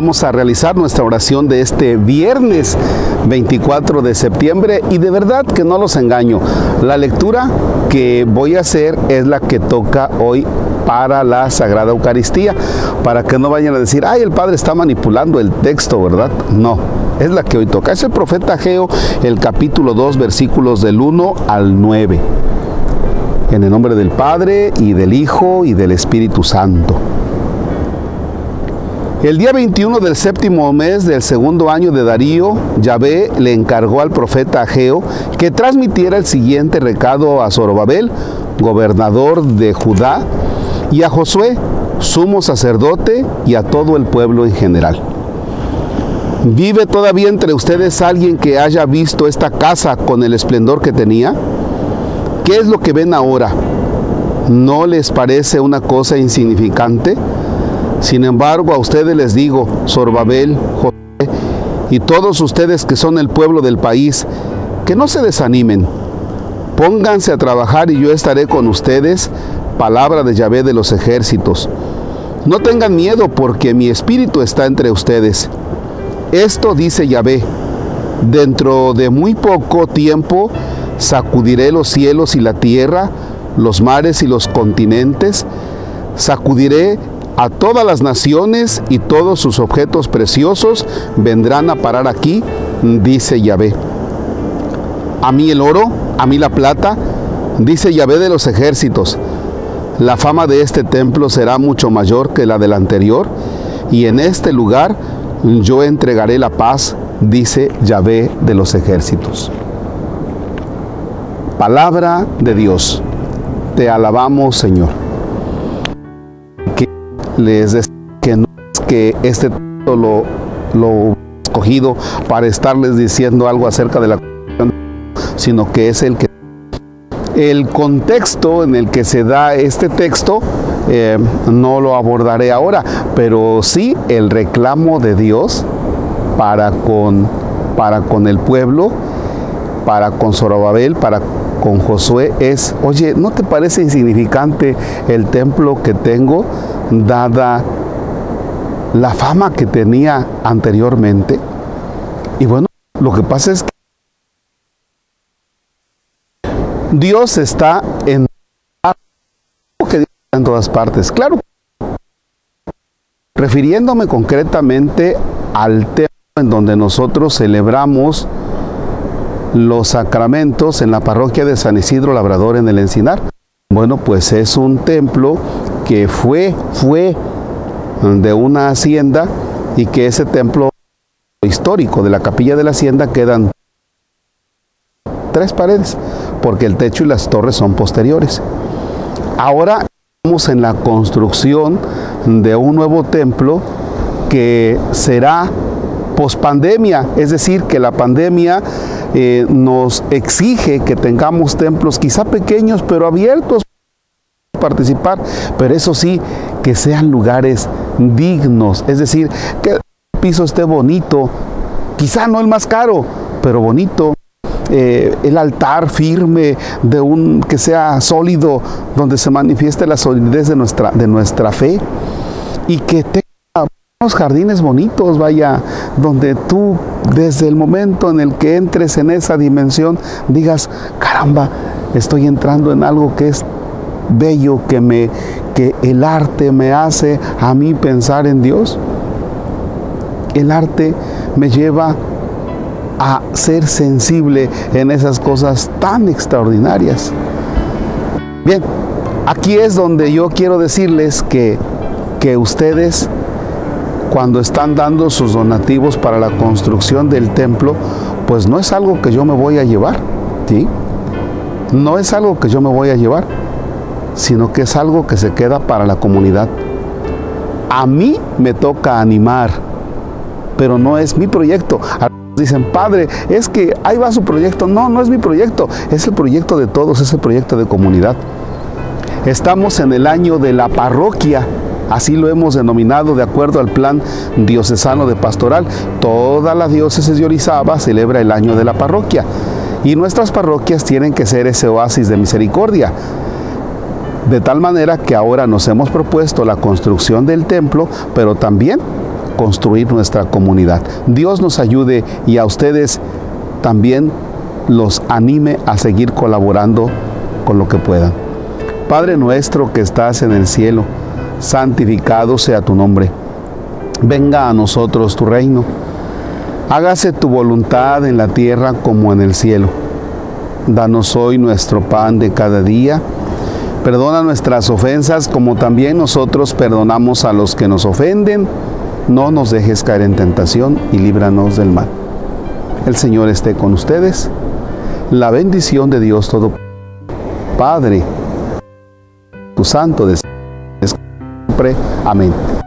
Vamos a realizar nuestra oración de este viernes 24 de septiembre y de verdad que no los engaño. La lectura que voy a hacer es la que toca hoy para la Sagrada Eucaristía, para que no vayan a decir, ay, el Padre está manipulando el texto, ¿verdad? No, es la que hoy toca. Es el profeta Ageo, el capítulo 2, versículos del 1 al 9. En el nombre del Padre y del Hijo y del Espíritu Santo. El día 21 del séptimo mes del segundo año de Darío, Yahvé le encargó al profeta Ageo que transmitiera el siguiente recado a Zorobabel, gobernador de Judá, y a Josué, sumo sacerdote, y a todo el pueblo en general. ¿Vive todavía entre ustedes alguien que haya visto esta casa con el esplendor que tenía? ¿Qué es lo que ven ahora? ¿No les parece una cosa insignificante? Sin embargo, a ustedes les digo, Sorbabel, José y todos ustedes que son el pueblo del país, que no se desanimen. Pónganse a trabajar y yo estaré con ustedes. Palabra de Yahvé de los ejércitos. No tengan miedo porque mi espíritu está entre ustedes. Esto dice Yahvé. Dentro de muy poco tiempo sacudiré los cielos y la tierra, los mares y los continentes. Sacudiré a todas las naciones y todos sus objetos preciosos vendrán a parar aquí, dice Yahvé. A mí el oro, a mí la plata, dice Yahvé de los ejércitos. La fama de este templo será mucho mayor que la del anterior, y en este lugar yo entregaré la paz, dice Yahvé de los ejércitos. Palabra de Dios. Te alabamos, Señor les decía que no es que este texto lo, lo escogido para estarles diciendo algo acerca de la sino que es el que el contexto en el que se da este texto eh, no lo abordaré ahora, pero sí el reclamo de Dios para con, para con el pueblo, para con Zorobabel, para con Josué es, oye, ¿no te parece insignificante el templo que tengo? dada la fama que tenía anteriormente. Y bueno, lo que pasa es que Dios está en, todas partes. Claro, refiriéndome concretamente al tema en donde nosotros celebramos los sacramentos en la parroquia de San Isidro Labrador en el Encinar. Bueno, pues es un templo que fue, fue de una hacienda y que ese templo histórico de la capilla de la hacienda quedan tres paredes, porque el techo y las torres son posteriores. Ahora estamos en la construcción de un nuevo templo que será pospandemia, es decir, que la pandemia eh, nos exige que tengamos templos quizá pequeños pero abiertos participar, pero eso sí, que sean lugares dignos, es decir, que el piso esté bonito, quizá no el más caro, pero bonito. Eh, el altar firme de un que sea sólido donde se manifieste la solidez de nuestra de nuestra fe y que tenga jardines bonitos vaya donde tú desde el momento en el que entres en esa dimensión digas caramba estoy entrando en algo que es bello que, me, que el arte me hace a mí pensar en Dios. El arte me lleva a ser sensible en esas cosas tan extraordinarias. Bien, aquí es donde yo quiero decirles que, que ustedes cuando están dando sus donativos para la construcción del templo, pues no es algo que yo me voy a llevar, ¿sí? No es algo que yo me voy a llevar sino que es algo que se queda para la comunidad. A mí me toca animar, pero no es mi proyecto. Dicen, padre, es que ahí va su proyecto. No, no es mi proyecto, es el proyecto de todos, es el proyecto de comunidad. Estamos en el año de la parroquia, así lo hemos denominado de acuerdo al plan diocesano de pastoral. Toda la diócesis de Orizaba celebra el año de la parroquia y nuestras parroquias tienen que ser ese oasis de misericordia. De tal manera que ahora nos hemos propuesto la construcción del templo, pero también construir nuestra comunidad. Dios nos ayude y a ustedes también los anime a seguir colaborando con lo que puedan. Padre nuestro que estás en el cielo, santificado sea tu nombre. Venga a nosotros tu reino. Hágase tu voluntad en la tierra como en el cielo. Danos hoy nuestro pan de cada día. Perdona nuestras ofensas como también nosotros perdonamos a los que nos ofenden. No nos dejes caer en tentación y líbranos del mal. El Señor esté con ustedes. La bendición de Dios todo Padre, tu santo de Amén.